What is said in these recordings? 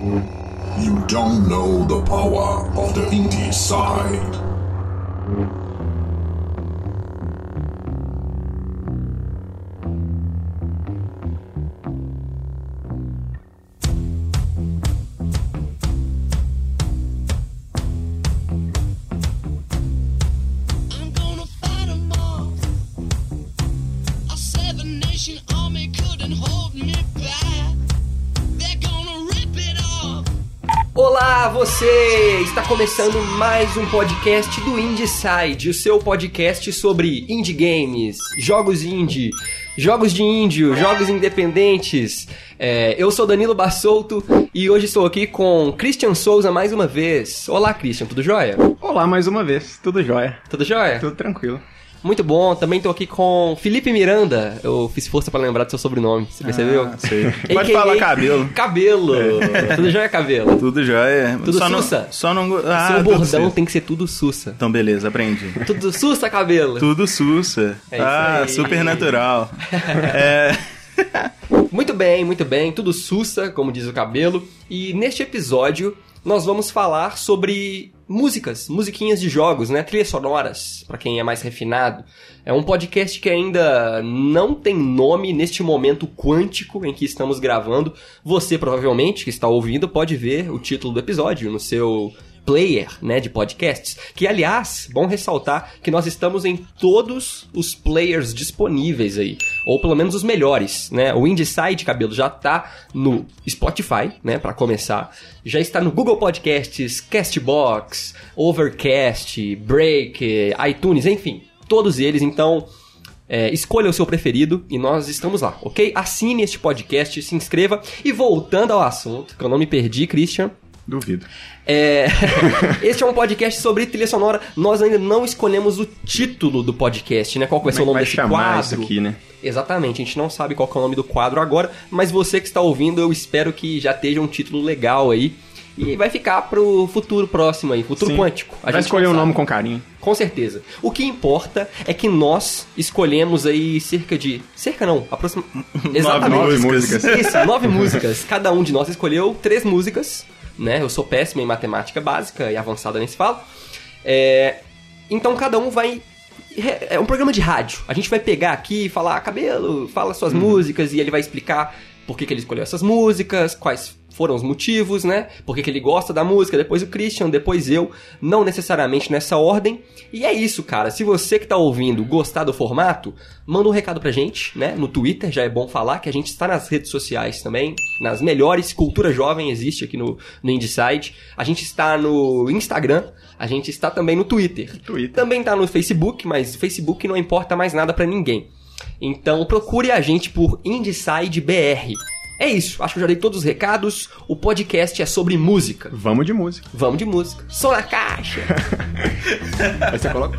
You don't know the power of the indie side. Começando mais um podcast do Indieside, o seu podcast sobre indie games, jogos indie, jogos de índio, jogos independentes. É, eu sou Danilo Bassolto e hoje estou aqui com Christian Souza mais uma vez. Olá, Christian, tudo jóia? Olá mais uma vez, tudo jóia, Tudo jóia? tudo tranquilo. Muito bom, também estou aqui com Felipe Miranda. Eu fiz força para lembrar do seu sobrenome, você percebeu? Ah, sei. Pode falar cabelo. Cabelo! Tudo jóia, cabelo? Tudo jóia. Tudo só sussa? Não, só não... Ah, seu bordão tem que ser tudo sussa. Então, beleza, aprendi. Tudo sussa, cabelo! Tudo sussa. É isso ah, aí. super natural. é... Muito bem, muito bem, tudo sussa, como diz o cabelo. E neste episódio nós vamos falar sobre músicas, musiquinhas de jogos, né? Trilhas sonoras, pra quem é mais refinado. É um podcast que ainda não tem nome neste momento quântico em que estamos gravando. Você provavelmente que está ouvindo pode ver o título do episódio no seu player, né, de podcasts, que aliás, bom ressaltar que nós estamos em todos os players disponíveis aí, ou pelo menos os melhores, né? O Indieside Cabelo já tá no Spotify, né, para começar, já está no Google Podcasts, Castbox, Overcast, Break, iTunes, enfim, todos eles, então é, escolha o seu preferido e nós estamos lá, ok? Assine este podcast, se inscreva e voltando ao assunto, que eu não me perdi, Christian. Duvido. É, este é um podcast sobre trilha sonora. Nós ainda não escolhemos o título do podcast, né? Qual vai ser o Como é nome desse vai chamar quadro? isso aqui, né? Exatamente, a gente não sabe qual é o nome do quadro agora, mas você que está ouvindo, eu espero que já esteja um título legal aí. E vai ficar pro futuro próximo aí, futuro Sim. quântico. A Vai gente escolher não um nome com carinho. Com certeza. O que importa é que nós escolhemos aí cerca de. Cerca não, aproximadamente. Exatamente. Nove músicas. Isso, nove músicas. Cada um de nós escolheu três músicas, né? Eu sou péssimo em matemática básica e avançada nesse falo. É, Então cada um vai. É um programa de rádio. A gente vai pegar aqui falar, cabelo, fala suas Uhum. músicas, e ele vai explicar por que, que ele escolheu essas músicas, quais foram os motivos, né? Por que, que ele gosta da música, depois o Christian, depois eu, não necessariamente nessa ordem. E é isso, cara. Se você que tá ouvindo gostar do formato, manda um recado pra gente, né? No Twitter, já é bom falar que a gente está nas redes sociais também, nas melhores. Cultura Jovem existe aqui no, no Indieside. A gente está no Instagram, a gente está também no Twitter. Twitter. Também tá no Facebook, mas o Facebook não importa mais nada pra ninguém. Então procure a gente por Indieside BR. É isso, acho que eu já dei todos os recados. O podcast é sobre música. Vamos de música. Vamos de música. Som na caixa. Aí você coloca.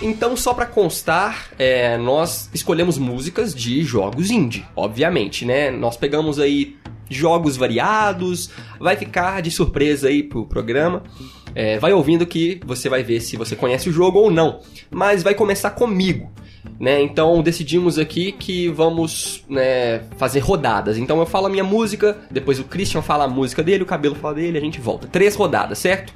Então, só pra constar, é, nós escolhemos músicas de jogos indie, obviamente, né? Nós pegamos aí jogos variados, vai ficar de surpresa aí pro programa. É, vai ouvindo que você vai ver se você conhece o jogo ou não. Mas vai começar comigo. Né? Então decidimos aqui que vamos né, fazer rodadas. Então eu falo a minha música, depois o Christian fala a música dele, o cabelo fala dele, a gente volta. Três rodadas, certo?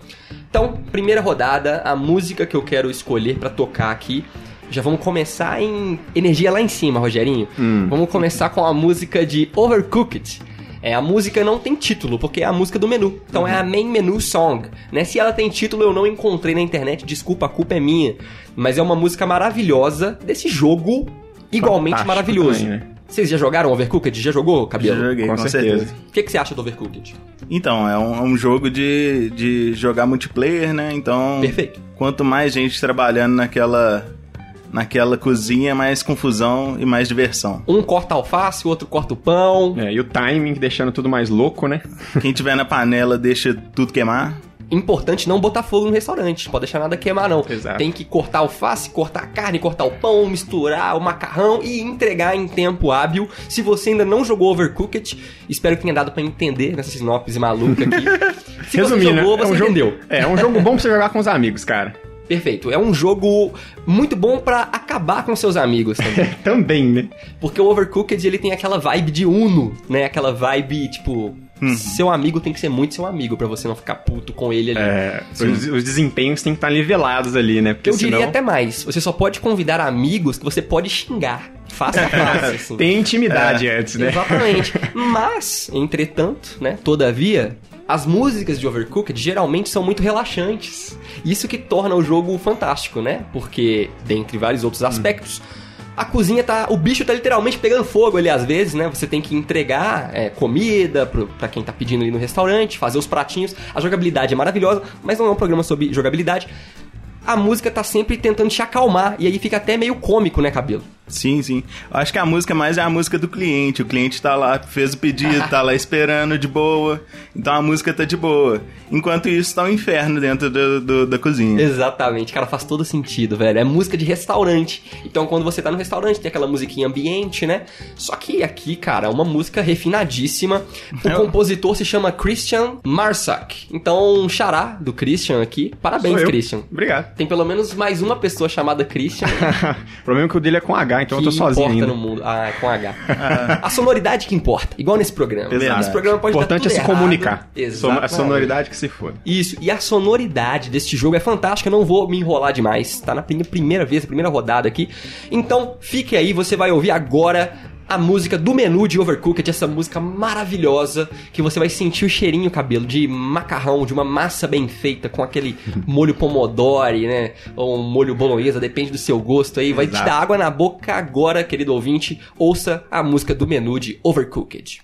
Então, primeira rodada, a música que eu quero escolher pra tocar aqui. Já vamos começar em energia lá em cima, Rogerinho. Vamos começar com a música de Overcooked. É, a música não tem título, porque é a música do menu. Então é a main menu song. Né? Se ela tem título, eu não encontrei na internet, desculpa, a culpa é minha. Mas é uma música maravilhosa desse jogo igualmente Fantástico maravilhoso. também, né? Vocês já jogaram Overcooked? Já jogou, Cabelo? Já joguei, Com com, certeza. certeza. O que, que você acha do Overcooked? Então, é um, é um jogo de, de jogar multiplayer, né? Então, Perfeito. quanto mais gente trabalhando naquela naquela cozinha mais confusão e mais diversão. Um corta alface, o outro corta o pão. É, e o timing deixando tudo mais louco, né? Quem tiver na panela deixa tudo queimar. Importante não botar fogo no restaurante, pode deixar nada queimar não. Exato. Tem que cortar alface, cortar a carne, cortar o pão, misturar o macarrão e entregar em tempo hábil. Se você ainda não jogou Overcooked, espero que tenha dado pra entender nessa sinopse maluca aqui. Se Resumindo, você jogou, é um você jogo, entendeu. É, é um jogo bom pra você jogar com os amigos, cara. Perfeito. É um jogo muito bom pra acabar com seus amigos também. Também, né? Porque o Overcooked, ele tem aquela vibe de Uno, né? Aquela vibe, tipo... Seu amigo tem que ser muito seu amigo pra você não ficar puto com ele ali. É, os, os desempenhos têm que estar nivelados ali, né? Porque Eu diria senão até mais. Você só pode convidar amigos que você pode xingar. Fácil, fácil, assim. tem intimidade antes, né? Exatamente. Mas, entretanto, né? Todavia, as músicas de Overcooked geralmente são muito relaxantes. Isso que torna o jogo fantástico, né? Porque, dentre vários outros aspectos, a cozinha tá. O bicho tá literalmente pegando fogo ali às vezes, né? Você tem que entregar é, comida pro, pra quem tá pedindo ali no restaurante, fazer os pratinhos. A jogabilidade é maravilhosa, mas não é um programa sobre jogabilidade. A música tá sempre tentando te acalmar, e aí fica até meio cômico, né, cabelo? Sim, sim. Eu acho que a música mais é a música do cliente. O cliente tá lá, fez o pedido, tá lá esperando de boa. Então a música tá de boa. Enquanto isso, tá um inferno dentro do- do- da cozinha. Exatamente, cara, faz todo sentido, velho. É música de restaurante. Então, quando você tá no restaurante, tem aquela musiquinha ambiente, né? Só que aqui, cara, é uma música refinadíssima. O É. compositor se chama Christian Marsak. Então, um xará do Christian aqui. Parabéns, eu. Christian. Obrigado. Tem pelo menos mais uma pessoa chamada Christian. o problema é que o dele é com H, então eu tô que sozinho importa ainda. no mundo. Ah, é com H. A sonoridade que importa, igual nesse programa. Verdade. Esse programa O pode importante dar é se errado. comunicar. Exatamente. A sonoridade que se foda. Isso, e a sonoridade deste jogo é fantástica, eu não vou me enrolar demais, tá na prim- primeira vez, a primeira rodada aqui. Então, fique aí, você vai ouvir agora a música do menu de Overcooked, essa música maravilhosa, que você vai sentir o cheirinho, cabelo, de macarrão, de uma massa bem feita, com aquele molho pomodori, né, ou um molho bolonhesa, depende do seu gosto aí, vai te Exato. dar água na boca agora, querido ouvinte, ouça a música do menu de Overcooked.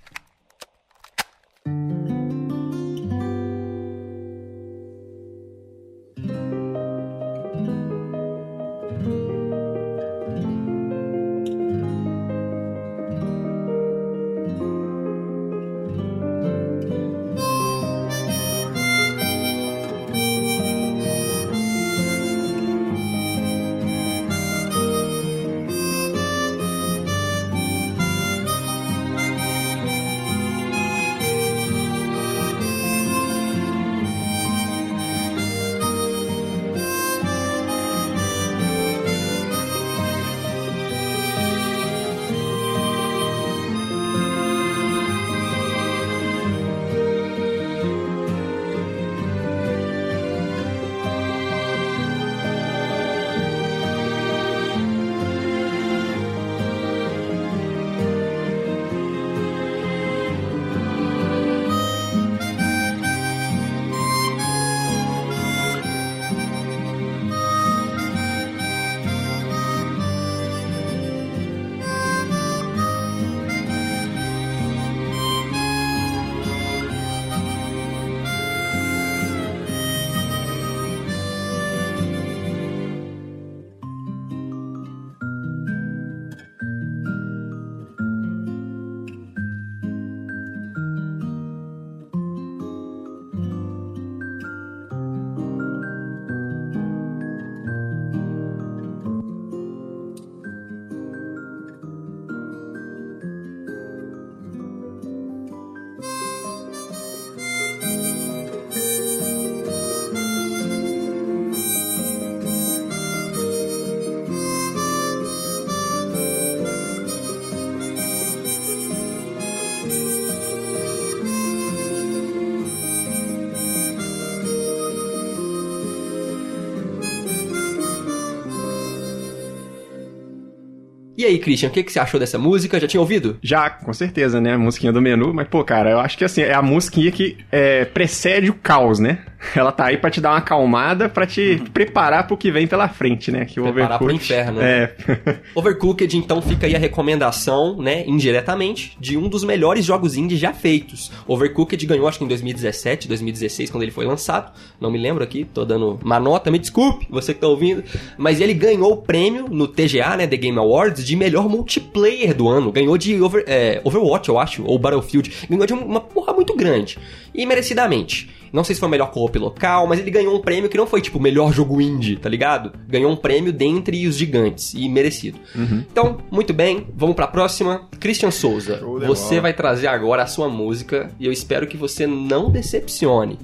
Aí, Christian, o que, que você achou dessa música? Já tinha ouvido? Já, com certeza, né? A musiquinha do menu. Mas, pô, cara, eu acho que assim, é a musiquinha que é, precede o caos, né? Ela tá aí pra te dar uma acalmada, pra te preparar pro que vem pela frente, né? Que o Preparar pro Overcooked- inferno. É. Overcooked, então, fica aí a recomendação, né, indiretamente, de um dos melhores jogos indie já feitos. Overcooked ganhou, acho que em 2017, 2016, quando ele foi lançado. Não me lembro aqui, tô dando uma nota, me desculpe, você que tá ouvindo. Mas ele ganhou o prêmio no TGA, né, The Game Awards, de melhor multiplayer do ano. Ganhou de Over- é, Overwatch, eu acho, ou Battlefield. Ganhou de uma porra muito grande. E merecidamente. Não sei se foi o melhor co-op local, mas ele ganhou um prêmio que não foi tipo o melhor jogo indie, tá ligado? Ganhou um prêmio dentre os gigantes e merecido. Então, muito bem, vamos pra próxima. Christian Souza, você bola. vai trazer agora a sua música e eu espero que você não decepcione.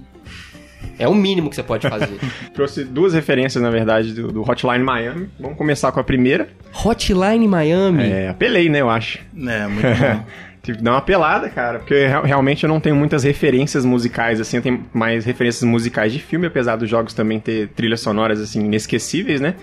É o mínimo que você pode fazer. Trouxe duas referências, na verdade, do, do Hotline Miami. Vamos começar com a primeira. Hotline Miami. É, apelei, né, eu acho. É, muito bom. Tive que dar uma pelada, cara, porque real- realmente eu não tenho muitas referências musicais, assim, eu tenho mais referências musicais de filme, apesar dos jogos também ter trilhas sonoras, assim, inesquecíveis, né?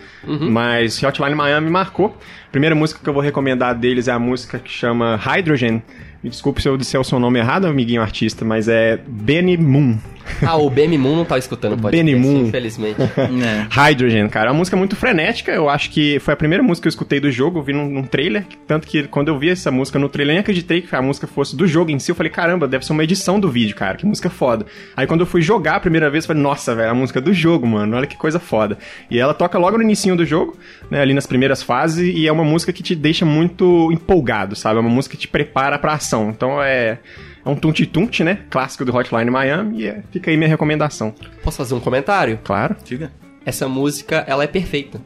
Mas Hotline Miami marcou. A primeira música que eu vou recomendar deles é a música que chama Hydrogen. Me desculpe se eu disser o seu nome errado, amiguinho artista, mas é Benny Moon. Ah, o Bemi Moon não tá escutando o podcast, Benny Moon. infelizmente. É. Hydrogen, cara. É uma música muito frenética. Eu acho que foi a primeira música que eu escutei do jogo. Eu vi num, num trailer. Tanto que quando eu vi essa música no trailer, eu nem acreditei que a música fosse do jogo em si. Eu falei, caramba, deve ser uma edição do vídeo, cara. Que música foda. Aí quando eu fui jogar a primeira vez, eu falei, nossa, velho, a música do jogo, mano. Olha que coisa foda. E ela toca logo no inicinho do jogo, né? Ali nas primeiras fases. E é uma música que te deixa muito empolgado, sabe? É uma música que te prepara pra ação. Então é. É um tunti-tunti, né? Clássico do Hotline Miami. E é- fica aí minha recomendação. Posso fazer um comentário? Claro. Diga. Essa música, ela é perfeita.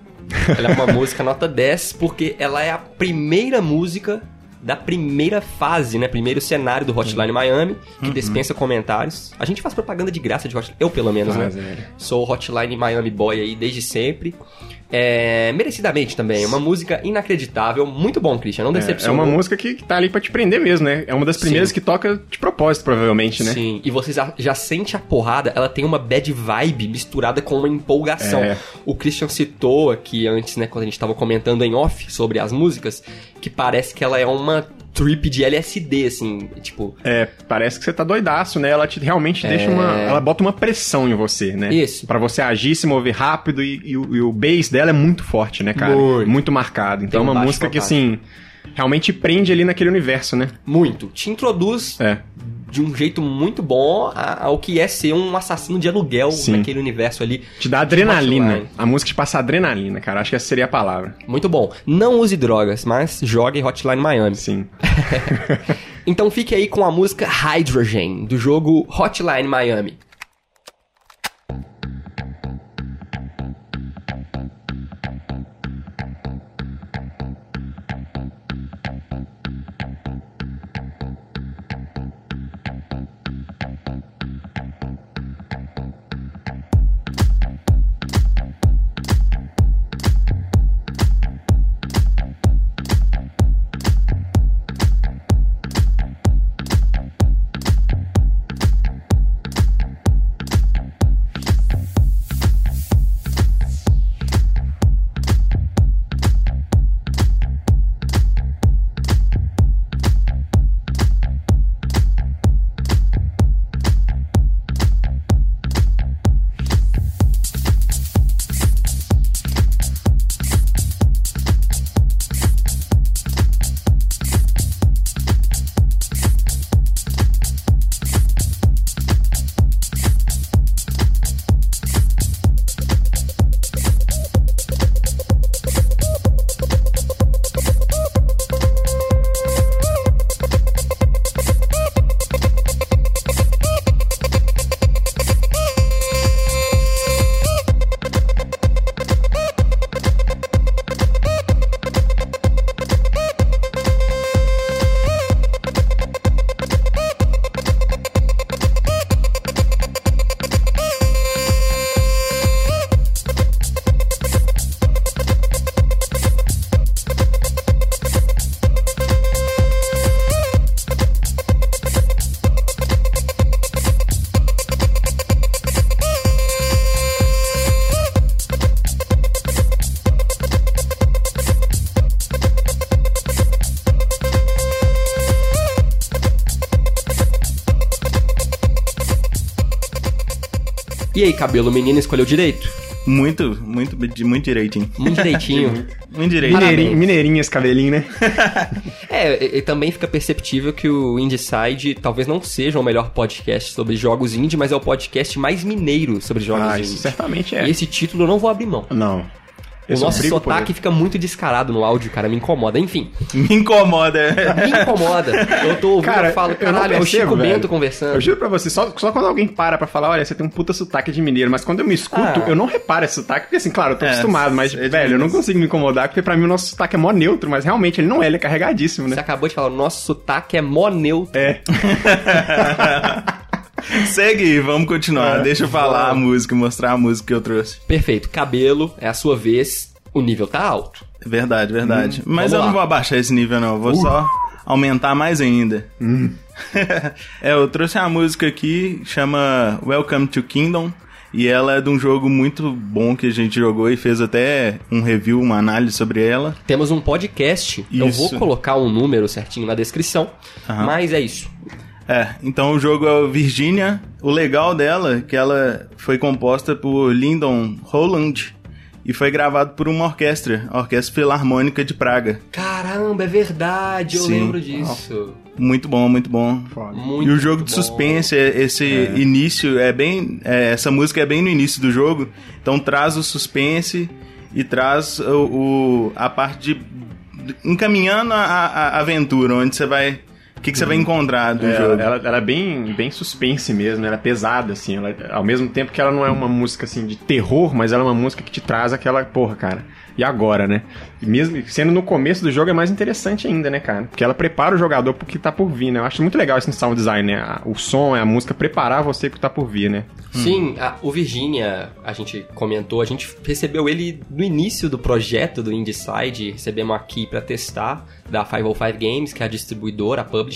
Ela é uma música nota 10 porque ela é a primeira música da primeira fase, né? Primeiro cenário do Hotline Miami, que dispensa comentários. A gente faz propaganda de graça de Hotline, eu pelo menos, Faz, né? é. Sou o Hotline Miami Boy aí desde sempre. É, merecidamente também, uma música inacreditável, muito bom, Christian, não É, é decepcionou. uma música que, que tá ali pra te prender mesmo, né? É uma das primeiras Sim. que toca de propósito, provavelmente, né? Sim, e você já, já sente a porrada, ela tem uma bad vibe misturada com uma empolgação. É. O Christian citou aqui antes, né, quando a gente tava comentando em off sobre as músicas, que parece que ela é uma trip de LSD, assim, tipo... É, parece que você tá doidaço, né? Ela te realmente deixa uma. Ela bota uma pressão em você, né? Isso. Pra você agir, se mover rápido e, e o, e o bass dela é muito forte, né, cara? Muito. marcado. Então Tem é um uma música que, assim, realmente prende ali naquele universo, né? Muito. Te introduz É. de um jeito muito bom ao que é ser um assassino de aluguel Sim. naquele universo ali. Te dá adrenalina. A música te passa adrenalina, cara. Acho que essa seria a palavra. Muito bom. Não use drogas, mas jogue Hotline Miami. Sim. Então fique aí com a música Hydrogen, do jogo Hotline Miami. E aí, cabelo, o menino escolheu direito? Muito, muito, muito direitinho. Muito direitinho. Muito direitinho. Mineirinho, mineirinho esse cabelinho, né? é, e, e também fica perceptível que o Indieside talvez não seja o melhor podcast sobre jogos indie, mas é o podcast mais mineiro sobre jogos Ah, indie. isso certamente é. E esse título eu não vou abrir mão. Não. O Eu nosso sotaque fica muito descarado no áudio, cara, me incomoda. Enfim, Me incomoda. me incomoda. Eu tô ouvindo Cara, e falo, eu não caralho, é o percebo, Chico velho. Bento conversando. Eu juro pra você, só, só quando alguém para pra falar, olha, você tem um puta sotaque de mineiro, mas quando eu me escuto, Ah. eu não reparo esse sotaque, porque assim, claro, eu tô É, acostumado, mas, é velho, eu não consigo me incomodar, porque pra mim o nosso sotaque é mó neutro, mas realmente ele não é, ele é carregadíssimo, Você né? acabou de falar, o nosso sotaque é mó neutro. É. Segue vamos continuar. É, Deixa eu falar a música, mostrar a música que eu trouxe. Perfeito, cabelo, é a sua vez, o nível tá alto. Verdade, verdade. Mas vamos eu lá. não vou abaixar esse nível, não. Eu Vou só aumentar mais ainda. é, eu trouxe uma música aqui, chama Welcome to Kingdom. E ela é de um jogo muito bom que a gente jogou e fez até um review, uma análise sobre ela. Temos um podcast, eu vou Isso. colocar um número certinho na descrição, Aham. mas é isso. É, então o jogo é o Virginia. O legal dela é que ela foi composta por Lyndon Holland e foi gravado por uma orquestra, a Orquestra Filarmônica de Praga. Caramba, é verdade, eu Sim. lembro disso. Muito bom, muito bom. Muito e o jogo de bom. suspense, é- esse início é bem. é, essa música é bem no início do jogo, então traz o suspense e traz o, o- a parte de. encaminhando a, a- a aventura, onde você vai. O que, que você vai encontrar do É, jogo. ela, ela é bem, bem suspense mesmo, ela é pesada, assim. Ela, ao mesmo tempo que ela não é uma música, assim, de terror, mas ela é uma música que te traz aquela, porra, cara. E agora, né? E mesmo sendo no começo do jogo é mais interessante ainda, né, cara? Porque ela prepara o jogador pro que tá por vir, né? Eu acho muito legal isso no sound design, né? O som, a música preparar você pro que tá por vir, né? Sim, a- o Virginia, a gente comentou, a gente recebeu ele no início do projeto do Indieside, recebemos aqui pra testar da 505 Games, que é a distribuidora, a publisher.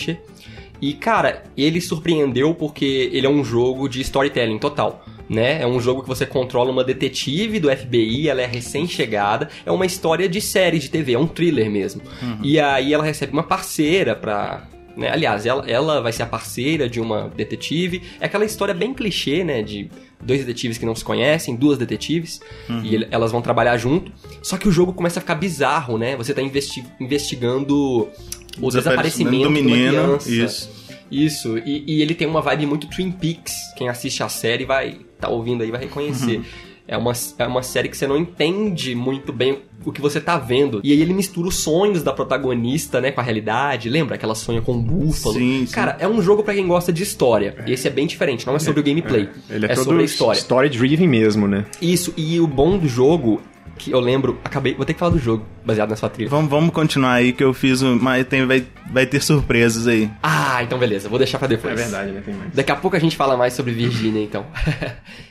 E cara, ele surpreendeu porque ele é um jogo de storytelling total. Né? É um jogo que você controla uma detetive do FBI, ela é recém-chegada, é uma história de série de TV, é um thriller mesmo. E aí ela recebe uma parceira pra né? Aliás, ela, ela vai ser a parceira de uma detetive. É aquela história bem clichê, né? De dois detetives que não se conhecem, duas detetives, e ele- elas vão trabalhar junto. Só que o jogo começa a ficar bizarro, né? Você tá investi- investigando o desaparecimento do menino. Isso. Isso, e, e ele tem uma vibe muito Twin Peaks. Quem assiste a série vai tá ouvindo aí vai reconhecer. Uhum. É uma, é uma série que você não entende muito bem o que você tá vendo. E aí ele mistura os sonhos da protagonista, né, com a realidade. Lembra que ela sonha com um búfalo? Sim, sim. Cara, é um jogo pra quem gosta de história. E esse é bem diferente, não é sobre o gameplay. Ele é, é sobre a história. story-driven mesmo, né? Isso, e o bom do jogo, que eu lembro, acabei, vou ter que falar do jogo, baseado na sua trilha. Vamos, vamos continuar aí que eu fiz um. Mas tem, vai, vai ter surpresas aí. Ah, então beleza, vou deixar pra depois. É verdade, né? Tem mais. Daqui a pouco a gente fala mais sobre Virginia, então.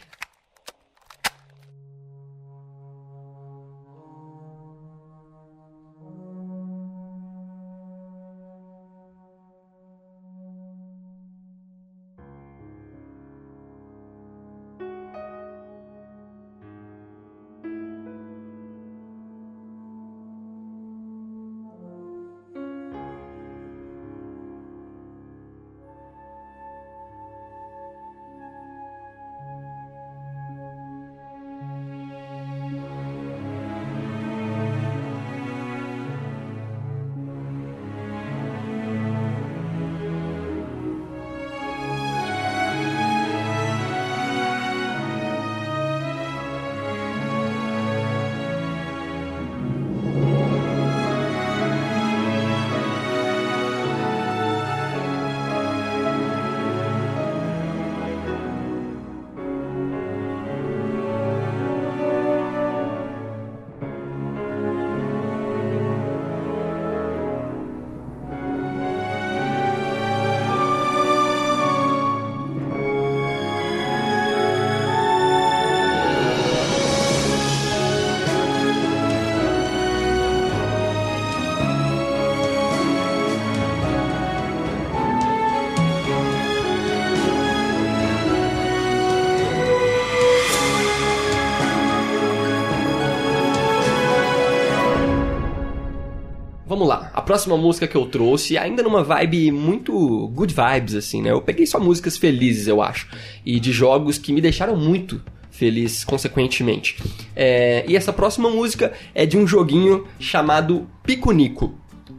vamos lá. A próxima música que eu trouxe, ainda numa vibe muito good vibes, assim, né? Eu peguei só músicas felizes, eu acho. E de jogos que me deixaram muito feliz, consequentemente. É, e essa próxima música é de um joguinho chamado Picunico.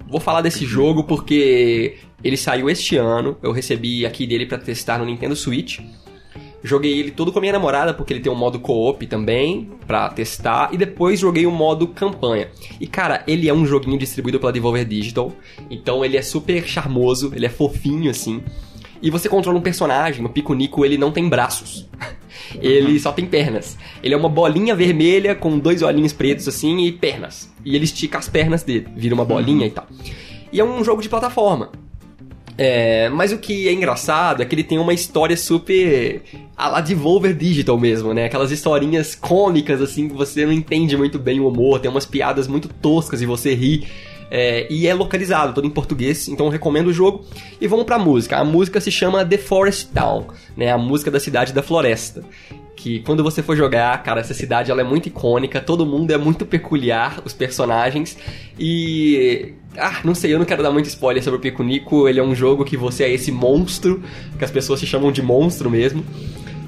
Vou falar desse jogo porque ele saiu este ano. Eu recebi aqui dele para testar no Nintendo Switch. Joguei ele todo com a minha namorada, porque ele tem um modo co-op também, pra testar. E depois joguei o modo campanha. E cara, ele é um joguinho distribuído pela Devolver Digital. Então ele é super charmoso, ele é fofinho assim. E você controla um personagem, o Pico Nico, ele não tem braços. ele só tem pernas. Ele é uma bolinha vermelha com dois olhinhos pretos assim e pernas. E ele estica as pernas dele, vira uma bolinha e tal. E é um jogo de plataforma. É, mas o que é engraçado é que ele tem uma história super a la Devolver Digital mesmo, né? Aquelas historinhas cômicas, assim, que você não entende muito bem o humor, tem umas piadas muito toscas e você ri. É, e é localizado, todo em português, então recomendo o jogo. E vamos pra música. A música se chama The Forest Town, né? A música da cidade da floresta. Que quando você for jogar, cara, essa cidade ela é muito icônica, todo mundo é muito peculiar, os personagens. E. Ah, não sei, eu não quero dar muito spoiler sobre o Pico Nico. Ele é um jogo que você é esse monstro, que as pessoas se chamam de monstro mesmo.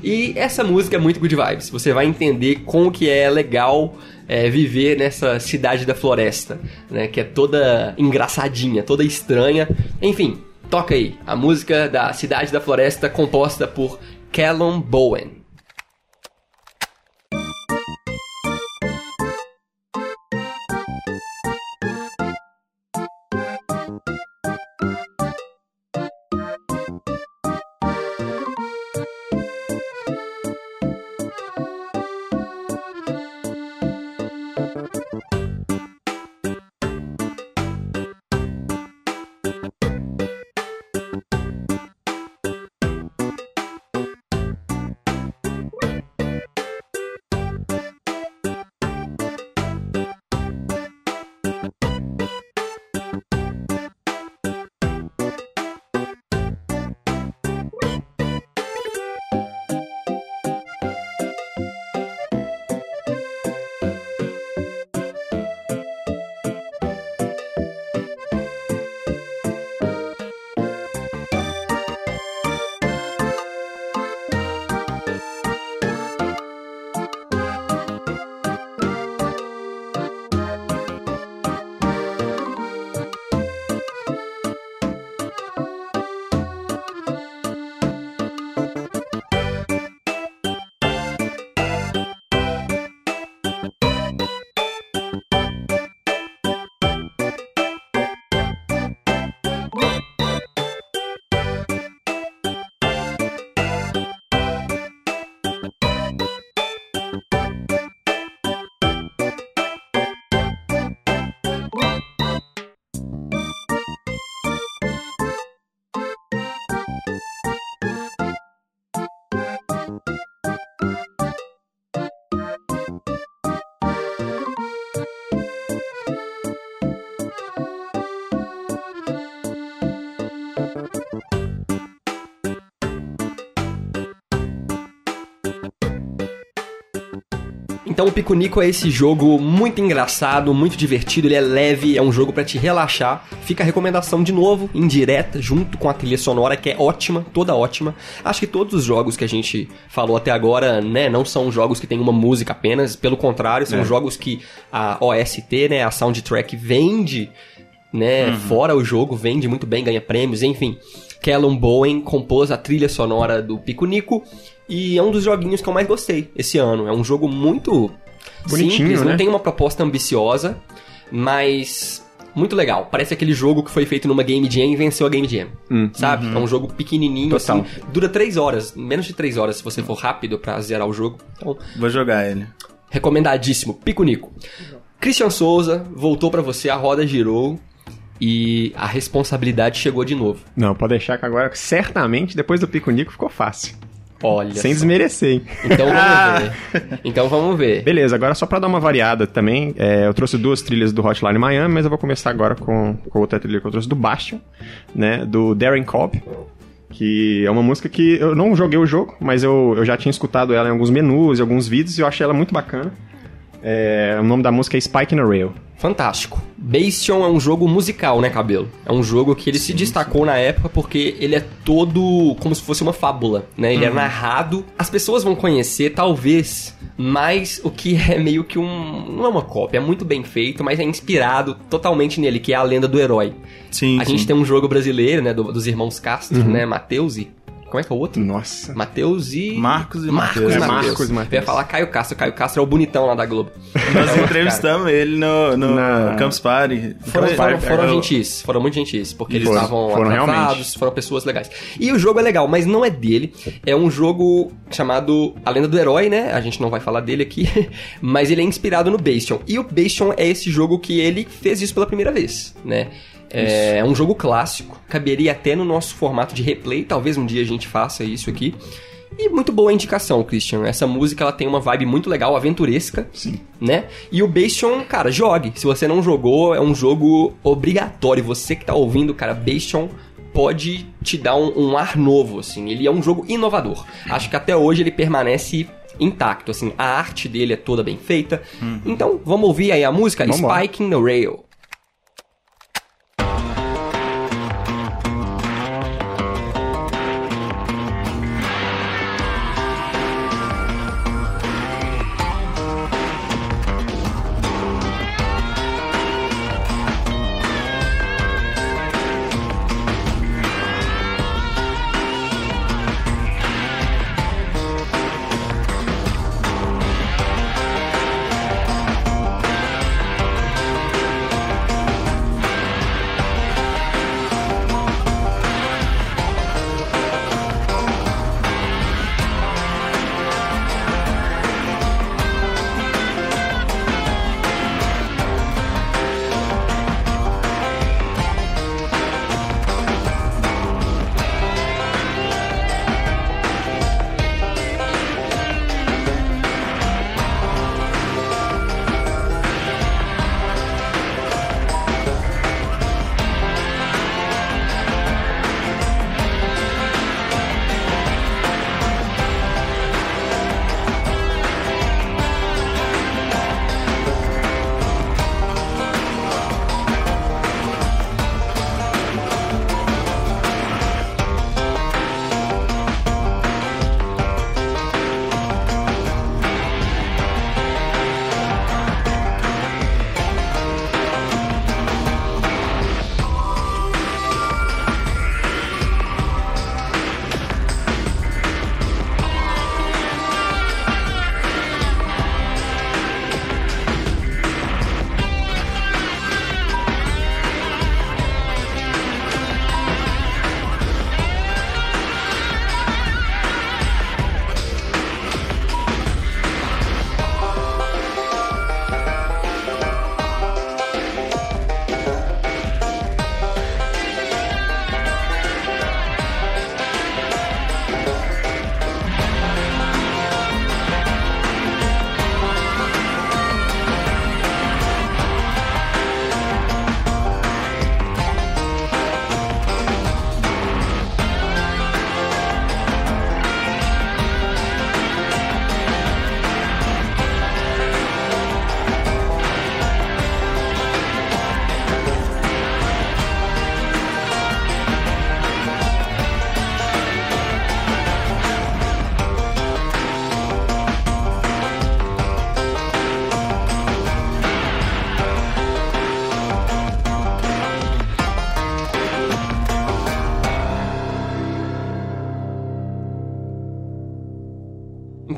E essa música é muito good vibes. Você vai entender como que é legal é, viver nessa cidade da floresta, né? Que é toda engraçadinha, toda estranha. Enfim, toca aí. A música da Cidade da Floresta composta por Callum Bowen. Então o Pico Nico é esse jogo muito engraçado, muito divertido, ele é leve, é um jogo pra te relaxar. Fica a recomendação de novo, indireta, junto com a trilha sonora que é ótima, toda ótima. Acho que todos os jogos que a gente falou até agora, né, não são jogos que tem uma música apenas, pelo contrário, são É. jogos que a OST, né, a soundtrack vende, né, fora o jogo, vende muito bem, ganha prêmios, enfim. Callum Bowen compôs a trilha sonora do Pico Nico e é um dos joguinhos que eu mais gostei esse ano. É um jogo muito Bonitinho, simples, não né? tem uma proposta ambiciosa, mas muito legal. Parece aquele jogo que foi feito numa Game Jam e venceu a Game Jam, sabe? É um jogo pequenininho, Total. assim, dura 3 horas, menos de 3 horas se você for rápido pra zerar o jogo. Então, Vou jogar ele. recomendadíssimo, Pico Nico. Christian Souza voltou pra você, a roda girou e a responsabilidade chegou de novo. Não, pode deixar que agora, certamente, depois do Pico Nico, ficou fácil. Olha. Sem só. desmerecer, hein? Então vamos ver. Então vamos ver. Beleza, agora só pra dar uma variada também, é, eu trouxe duas trilhas do Hotline Miami, mas eu vou começar agora com, com outra trilha que eu trouxe do Bastion, né, do Darren Cobb, que é uma música que eu não joguei o jogo, mas eu, eu já tinha escutado ela em alguns menus, em alguns vídeos, e eu achei ela muito bacana. É, o nome da música é Spike in a Rail. Fantástico. Bastion é um jogo musical, né, Cabelo? É um jogo que ele se destacou na época porque ele é todo como se fosse uma fábula, né? Ele é narrado. As pessoas vão conhecer, talvez, mais o que é meio que um... Não é uma cópia, é muito bem feito, mas é inspirado totalmente nele, que é a lenda do herói. Sim, A sim. gente tem um jogo brasileiro, né, do- dos irmãos Castro, né, Matheus e... Como é que é o outro? Nossa. Matheus e... Marcos e Marcos e É. Marcos e Matheus. Eu ia falar Caio Castro. Caio Castro é o bonitão lá da Globo. Nós entrevistamos ele no, no Na- Campus Party. Foram, Foi- foram, foram é, gentis, foram muito gentis, porque eles Foram, estavam foram atrasados, realmente. foram pessoas legais. E o jogo é legal, mas não é dele. É um jogo chamado A Lenda do Herói, né? A gente não vai falar dele aqui, mas ele é inspirado no Bastion. E o Bastion é esse jogo que ele fez isso pela primeira vez, né? É um jogo clássico, caberia até no nosso formato de replay, talvez um dia a gente faça isso aqui. E muito boa indicação, Christian. Essa música ela tem uma vibe muito legal, aventuresca. Sim. Né? E o Bastion, cara, jogue. Se você não jogou, é um jogo obrigatório. Você que tá ouvindo, cara, Bastion pode te dar um, um ar novo, assim. Ele é um jogo inovador. Acho que até hoje ele permanece intacto, assim. A arte dele é toda bem feita. Então, vamos ouvir aí a música Vambora. Spike in the Rail.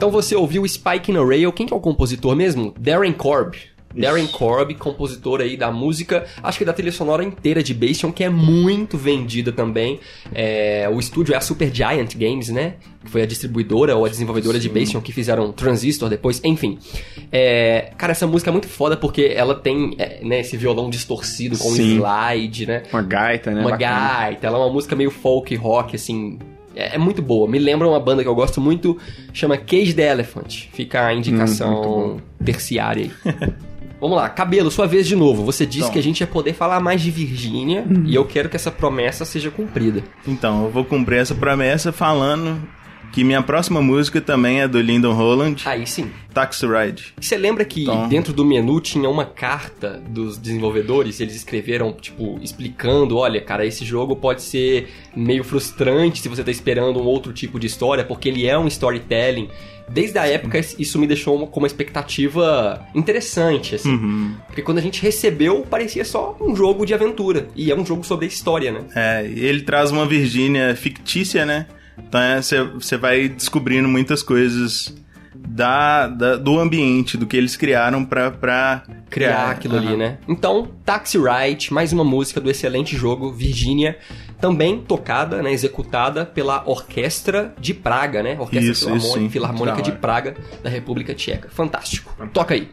Então você ouviu Spike in a Rail. Quem que é o compositor mesmo? Darren Korb. Darren Korb, compositor aí da música, acho que da trilha sonora inteira de Bastion, que é muito vendida também. É, o estúdio é a Super Giant Games, né? Que foi a distribuidora ou a desenvolvedora de Bastion que fizeram Transistor depois, enfim. É, cara, essa música é muito foda porque ela tem é, né, esse violão distorcido com Sim. slide, né? Uma gaita, né? uma Bacana. gaita, ela é uma música meio folk rock, assim. É, é muito boa. Me lembra uma banda que eu gosto muito, chama Cage the Elephant. Fica a indicação terciária aí. Vamos lá, cabelo, sua vez de novo. Você disse Então. que a gente ia poder falar mais de Virgínia e eu quero que essa promessa seja cumprida. Então, eu vou cumprir essa promessa falando que minha próxima música também é do Lyndon Holland, Aí sim. Taxi Ride. Você lembra que Então- dentro do menu tinha uma carta dos desenvolvedores? Eles escreveram, tipo, explicando: olha, cara, esse jogo pode ser meio frustrante se você tá esperando um outro tipo de história, porque ele é um storytelling. Desde a época, isso me deixou uma- com uma expectativa interessante, assim. Uhum. Porque quando a gente recebeu, parecia só um jogo de aventura. E é um jogo sobre a história, né? É, e ele traz uma Virgínia fictícia, né? Então você vai descobrindo muitas coisas da, da- do ambiente, do que eles criaram pra, pra criar aquilo ali, Aham. né? Então, Taxi Ride, mais uma música do excelente jogo Virginia, também tocada, né, executada pela Orquestra de Praga, né? Orquestra Isso, Filarmônica, isso. Filarmônica de. Praga, da República Tcheca. Fantástico. Toca aí.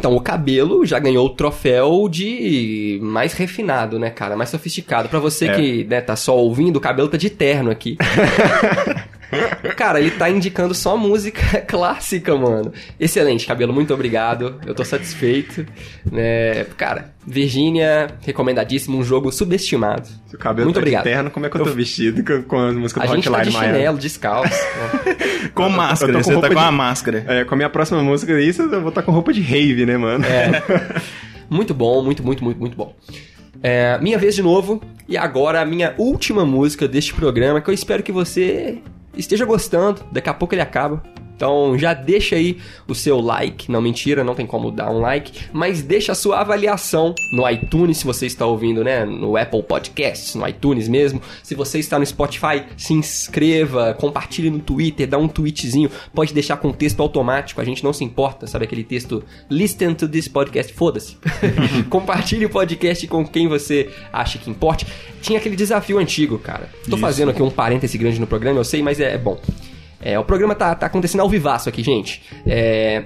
Então, o cabelo já ganhou o troféu de mais refinado, né, cara? Mais sofisticado. Pra você É. que, né, tá só ouvindo, o cabelo tá de terno aqui. cara, ele tá indicando só música clássica, mano. Excelente, cabelo, muito obrigado. Eu tô satisfeito. Né? Cara, Virgínia, recomendadíssimo, um jogo subestimado. Se o cabelo Muito tá obrigado. de terno, como é que eu tô vestido com, com a música A do gente tá de Hotline Miami? chinelo, descalço. Com máscara, eu com você tá roupa com de- a máscara. É, com a minha próxima música, isso eu vou estar com roupa de rave, né, mano? É. Muito bom, muito, muito, muito, muito bom. É, minha vez de novo, e agora a minha última música deste programa, que eu espero que você esteja gostando, daqui a pouco ele acaba. Então já deixa aí o seu like, não mentira, não tem como dar um like, mas deixa a sua avaliação no iTunes, se você está ouvindo, né, no Apple Podcasts, no iTunes mesmo. Se você está no Spotify, se inscreva, compartilhe no Twitter, dá um tweetzinho, pode deixar com texto automático, a gente não se importa, sabe aquele texto listen to this podcast, foda-se. compartilhe o podcast com quem você acha que importe. Tinha aquele desafio antigo, cara. Tô Isso. fazendo aqui um parêntese grande no programa, eu sei, mas é, é bom. É, o programa tá, tá acontecendo ao vivaço aqui, gente. É,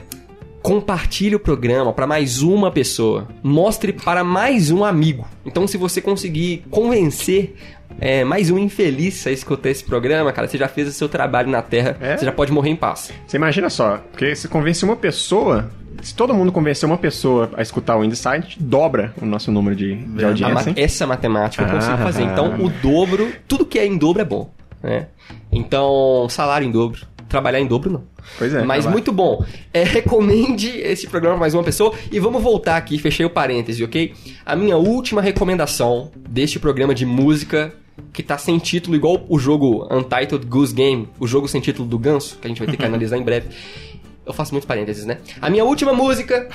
compartilhe o programa para mais uma pessoa. Mostre para mais um amigo. Então, se você conseguir convencer é, mais um infeliz a escutar esse programa, cara, você já fez o seu trabalho na Terra. É? Você já pode morrer em paz. Você imagina só, porque se convencer uma pessoa, se todo mundo convencer uma pessoa a escutar o Insight, dobra o nosso número de, de A audiência. ma- essa matemática eu consigo Ah. fazer. Então, o dobro, tudo que é em dobro é bom. Né? Então, salário em dobro. Trabalhar em dobro, não. Pois é. Mas trabalho. muito bom. É, recomende esse programa mais uma pessoa. E vamos voltar aqui, fechei o parêntese, ok? A minha última recomendação deste programa de música, que tá sem título, igual o jogo Untitled Goose Game, o jogo sem título do Ganso, que a gente vai ter que analisar em breve. Eu faço muitos parênteses, né? A minha última música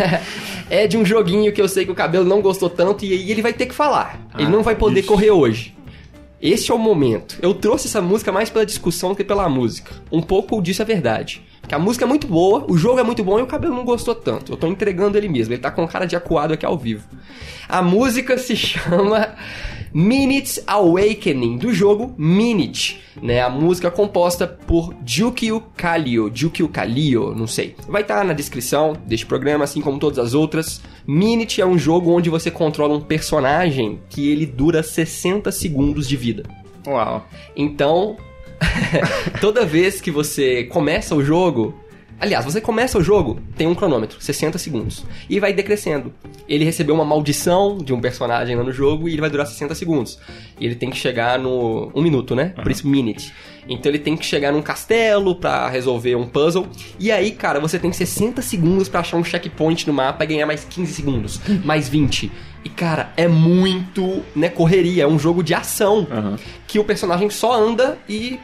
é de um joguinho que eu sei que o cabelo não gostou tanto e aí ele vai ter que falar. ele Ah, não vai poder correr hoje. Este é o momento. Eu trouxe essa música mais pela discussão do que pela música. Um pouco disso é verdade. Porque a música é muito boa, o jogo é muito bom e o cabelo não gostou tanto. Eu tô entregando ele mesmo. Ele tá com cara de acuado aqui ao vivo. A música se chama Minutes Awakening, do jogo Minute, né? A música composta por Jukio Kallio, Jukio Kallio, não sei. Vai estar na descrição deste programa, assim como todas as outras. Minute é um jogo onde você controla um personagem que ele dura 60 segundos de vida. Uau. Então, toda vez que você começa o jogo. Aliás, você começa o jogo, tem um cronômetro, 60 segundos. E vai decrescendo. Ele recebeu uma maldição de um personagem lá no jogo e ele vai durar 60 segundos. E ele tem que chegar no. Um minuto, né? Por isso, minute. Então ele tem que chegar num castelo pra resolver um puzzle. E aí, cara, você tem 60 segundos pra achar um checkpoint no mapa e ganhar mais 15 segundos. Mais 20. E, cara, é muito, né, correria. É um jogo de ação. Aham. Que o personagem só anda e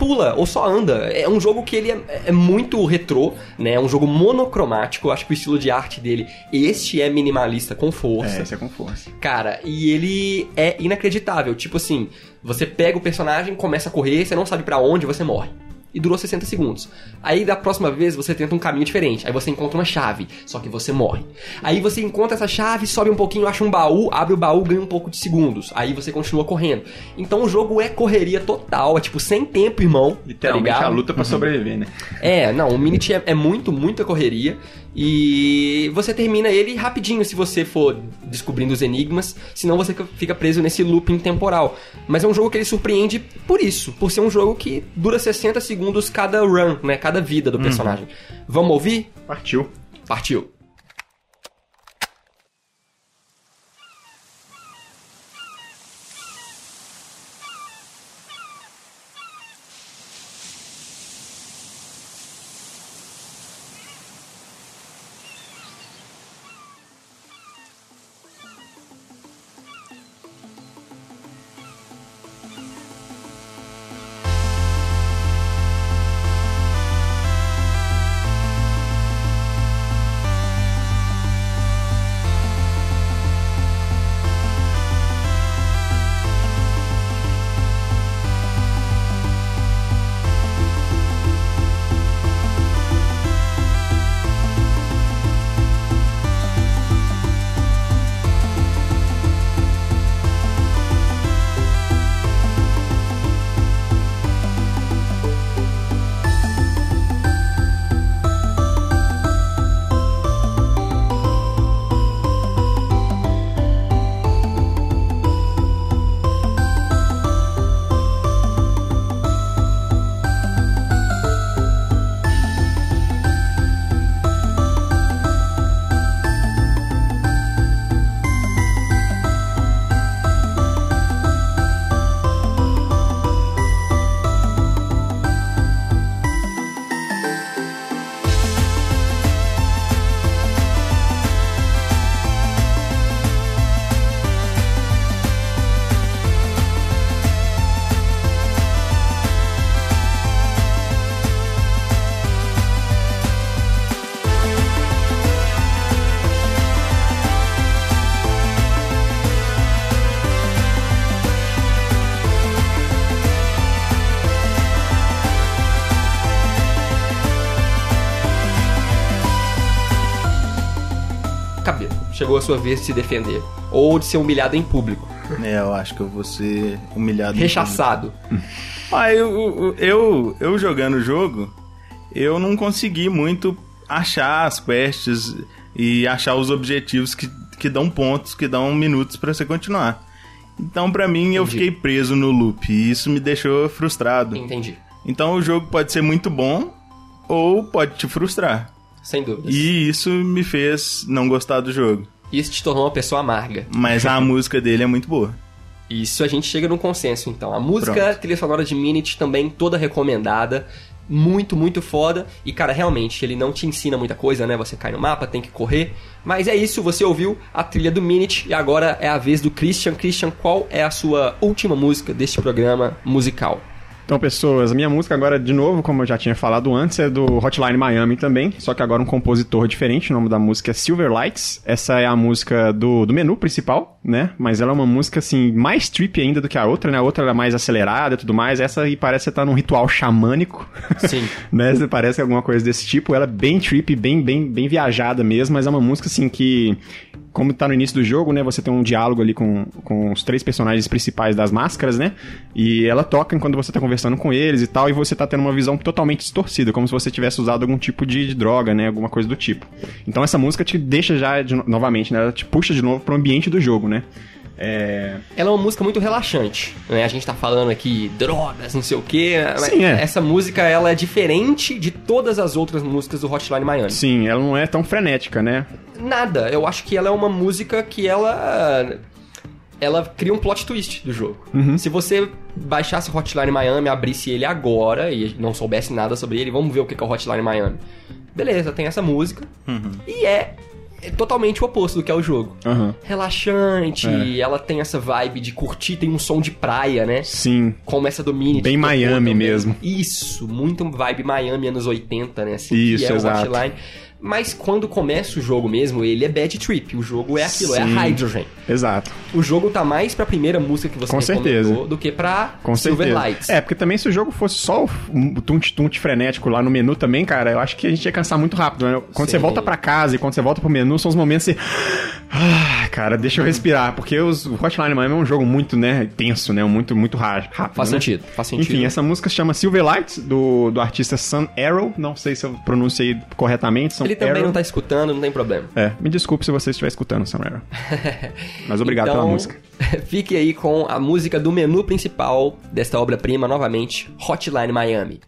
pula, ou só anda. É um jogo que ele é, é muito retrô, né? É um jogo monocromático. Eu acho que o estilo de arte dele, este é minimalista com força. É, esse é com força. Cara, e ele é inacreditável. Tipo assim, você pega o personagem, começa a correr, você não sabe pra onde, você morre. E durou 60 segundos. Aí da próxima vez você tenta um caminho diferente. Aí você encontra uma chave, só que você morre. Aí você encontra essa chave, sobe um pouquinho, acha um baú, abre o baú, ganha um pouco de segundos. Aí você continua correndo. Então o jogo é correria total, é tipo sem tempo, irmão. Literalmente tá a luta pra sobreviver, né? É, não, o Minute é, é muito, muita correria. E você termina ele rapidinho se você for descobrindo os enigmas, senão você fica preso nesse looping temporal. Mas é um jogo que ele surpreende por isso, por ser um jogo que dura 60 segundos cada run, né? Cada vida do personagem. Vamos ouvir? Partiu. Partiu. Chegou a sua vez de se defender. Ou de ser humilhado em público. É, eu acho que eu vou ser humilhado. em Rechaçado. Ah, eu, eu, eu jogando o jogo, eu não consegui muito achar as quests e achar os objetivos que, que dão pontos, que dão minutos pra você continuar. Então, pra mim, eu Entendi. fiquei preso no loop e isso me deixou frustrado. Entendi. Então, o jogo pode ser muito bom ou pode te frustrar. Sem dúvidas. E isso me fez não gostar do jogo. Isso te tornou uma pessoa amarga. Mas a música dele é muito boa. Isso a gente chega num consenso, então. A música, Pronto. trilha sonora de Minute também toda recomendada. Muito, muito foda. E, cara, realmente, ele não te ensina muita coisa, né? Você cai no mapa, tem que correr. Mas é isso, você ouviu a trilha do Minute e agora é a vez do Christian. Christian, qual é a sua última música deste programa musical? Então, pessoas, a minha música agora, de novo, como eu já tinha falado antes, é do Hotline Miami também, só que agora um compositor diferente, o nome da música é Silver Lights. Essa é a música do, do menu principal, né? Mas ela é uma música, assim, mais trip ainda do que a outra, né? A outra ela é mais acelerada e tudo mais, essa aí parece que você tá num ritual xamânico. Sim. né? Parece alguma coisa desse tipo. Ela é bem trip, bem, bem, bem viajada mesmo, mas é uma música assim que como tá no início do jogo, né? Você tem um diálogo ali com, com os três personagens principais das máscaras, né? E ela toca enquanto você tá conversando com eles e tal, e você tá tendo uma visão totalmente distorcida, como se você tivesse usado algum tipo de, de droga, né? Alguma coisa do tipo. Então essa música te deixa já, de no- novamente, né? Ela te puxa de novo pro ambiente do jogo, né? É... Ela é uma música muito relaxante, né? A gente tá falando aqui drogas, não sei o quê. mas Sim, é. Essa música, ela é diferente de todas as outras músicas do Hotline Miami. Sim, ela não é tão frenética, né? Nada. Eu acho que ela é uma música que ela... Ela cria um plot twist do jogo. Se você baixasse o Hotline Miami, abrisse ele agora e não soubesse nada sobre ele, vamos ver o que que é o Hotline Miami. Beleza, tem essa música. E é, é totalmente o oposto do que é o jogo. Aham. Relaxante, É. ela tem essa vibe de curtir, tem um som de praia, né? Sim. Como essa do Mini. Bem Miami mesmo. Isso, muito vibe Miami anos 80, né? Assim, Isso, que é exato. Mas quando começa o jogo mesmo, ele é bad trip. O jogo é aquilo, é Sim. a Hydrogen. Exato. O jogo tá mais pra primeira música que você Com certeza. do que pra Com Silver certeza. Lights. É, porque também se o jogo fosse só o tunte-tunte frenético lá no menu também, cara, eu acho que a gente ia cansar muito rápido, né? Quando Sim. você volta pra casa e quando você volta pro menu, são os momentos assim... Ah, cara, deixa eu respirar, porque os, o Hotline Miami é um jogo muito, né, tenso, né, muito, muito rápido, Faz né? sentido, faz sentido. Enfim, essa música se chama Silver Lights, do, do artista Sun Arrow, não sei se eu pronunciei corretamente, Sun Ele também Arrow. não tá escutando, não tem problema. É, me desculpe se você estiver escutando, Sun Arrow. Mas obrigado então, pela música. fique aí com a música do menu principal desta obra-prima, novamente, Hotline Miami.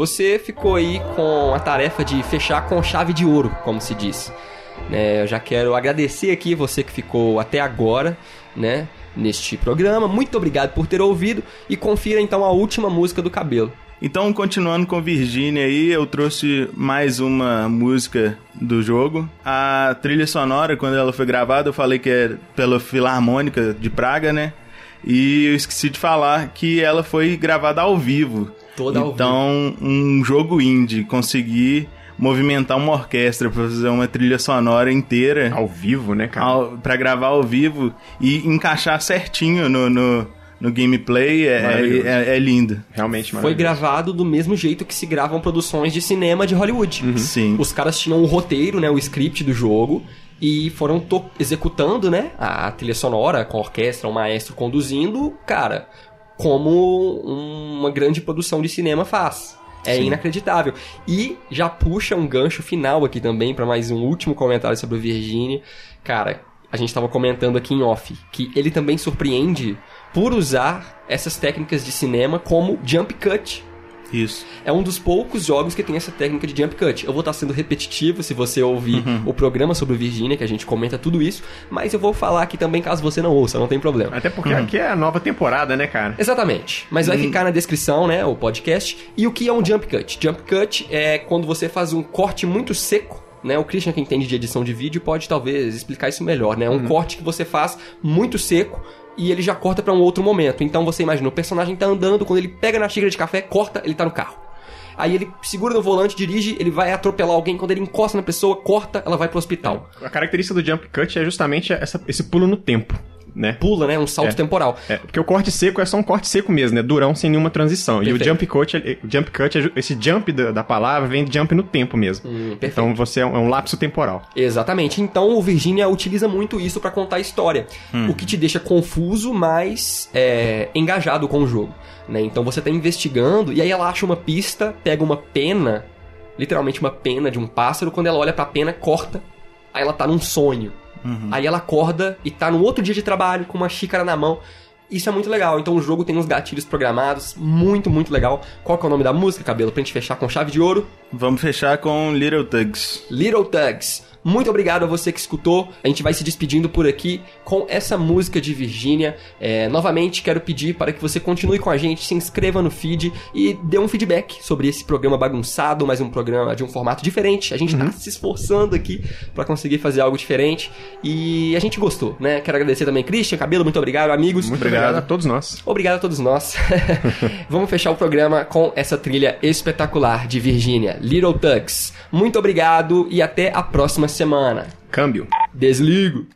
Você ficou aí com a tarefa de fechar com chave de ouro, como se diz. Né, eu já quero agradecer aqui você que ficou até agora, né, neste programa. Muito obrigado por ter ouvido e confira então a última música do Cabelo. Então, continuando com Virginia aí, eu trouxe mais uma música do jogo. A trilha sonora, quando ela foi gravada, eu falei que é pela Filarmônica de Praga, né? E eu esqueci de falar que ela foi gravada ao vivo. Toda ao então, um jogo indie conseguir movimentar uma orquestra pra fazer uma trilha sonora inteira Ao vivo, né, cara? pra gravar ao vivo e encaixar certinho no, no, no gameplay é, Maravilhoso. é, é lindo. Realmente, Foi gravado do mesmo jeito que se gravam produções de cinema de Hollywood. Uhum. Sim. Os caras tinham o roteiro, né, o script do jogo e foram executando, né, a trilha sonora com a orquestra, o maestro conduzindo, cara, como uma grande produção de cinema faz. É Sim. inacreditável. E já puxa um gancho final aqui também pra mais um último comentário sobre o Virginia. Cara, a gente tava comentando aqui em off que ele também surpreende por usar essas técnicas de cinema como jump cut Isso. é um dos poucos jogos que tem essa técnica de jump cut. Eu vou estar sendo repetitivo se você ouvir o programa sobre o Virginia, que a gente comenta tudo isso, mas eu vou falar aqui também caso você não ouça, não tem problema. Até porque aqui é a nova temporada, né, cara? Exatamente. Mas vai ficar na descrição, né, o podcast. E o que é um jump cut? Jump cut é quando você faz um corte muito seco, né? O Christian que entende de edição de vídeo pode talvez explicar isso melhor, né? Um corte que você faz muito seco e ele já corta pra um outro momento. Então você imagina, o personagem tá andando, quando ele pega na xícara de café, corta, ele tá no carro. Aí ele segura no volante, dirige, ele vai atropelar alguém, quando ele encosta na pessoa, corta, ela vai pro hospital. A característica do jump cut é justamente essa- esse pulo no tempo. Né? Pula, né? Um salto É. temporal. É, porque o corte seco é só um corte seco mesmo, né? Durão sem nenhuma transição. E Perfeito. o jump cut, o jump cut, é esse jump da, da palavra vem de jump no tempo mesmo. Hum, então você é um, é um lapso temporal. Exatamente. Então o Virginia utiliza muito isso pra contar a história. O que te deixa confuso, mas é, engajado com o jogo. Né? Então você tá investigando e aí ela acha uma pista, pega uma pena, literalmente uma pena de um pássaro, quando ela olha pra pena, corta, aí ela tá num sonho. Aí ela acorda e tá no outro dia de trabalho com uma xícara na mão. Isso é muito legal. Então o jogo tem uns gatilhos programados, muito, muito legal. Qual que é o nome da música, cabelo? Pra gente fechar com chave de ouro. Vamos fechar com Little Tugs. Little Tugs. Muito obrigado a você que escutou. A gente vai se despedindo por aqui com essa música de Virgínia. É, novamente, quero pedir para que você continue com a gente, se inscreva no feed e dê um feedback sobre esse programa bagunçado, mas um programa de um formato diferente. A gente tá se esforçando aqui para conseguir fazer algo diferente e a gente gostou, né? Quero agradecer também Christian, Cabelo, muito obrigado, amigos. Muito obrigado a todos nós. Obrigado a todos nós. Vamos fechar o programa com essa trilha espetacular de Virgínia, Little Tugs. Muito obrigado e até a próxima semana. Câmbio. Desligo.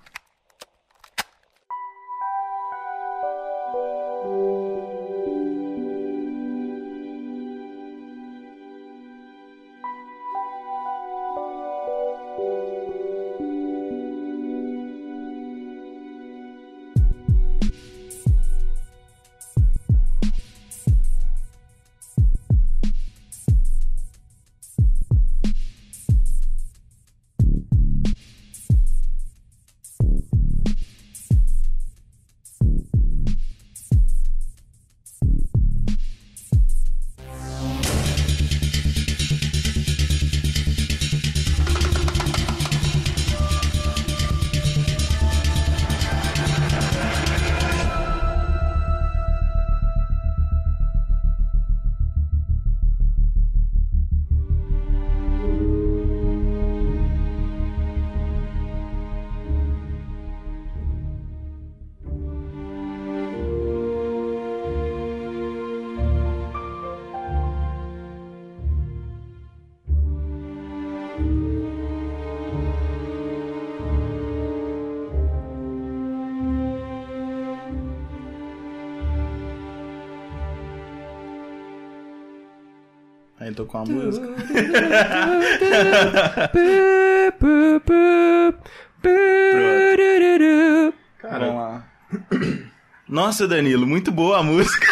Aí tocou a música. Vamos lá. Nossa, Danilo, muito boa a música.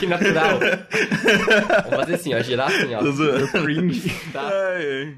Que natural. Vamos fazer assim, ó. Girar assim, ó. Zoando. Tá? Ai, ai.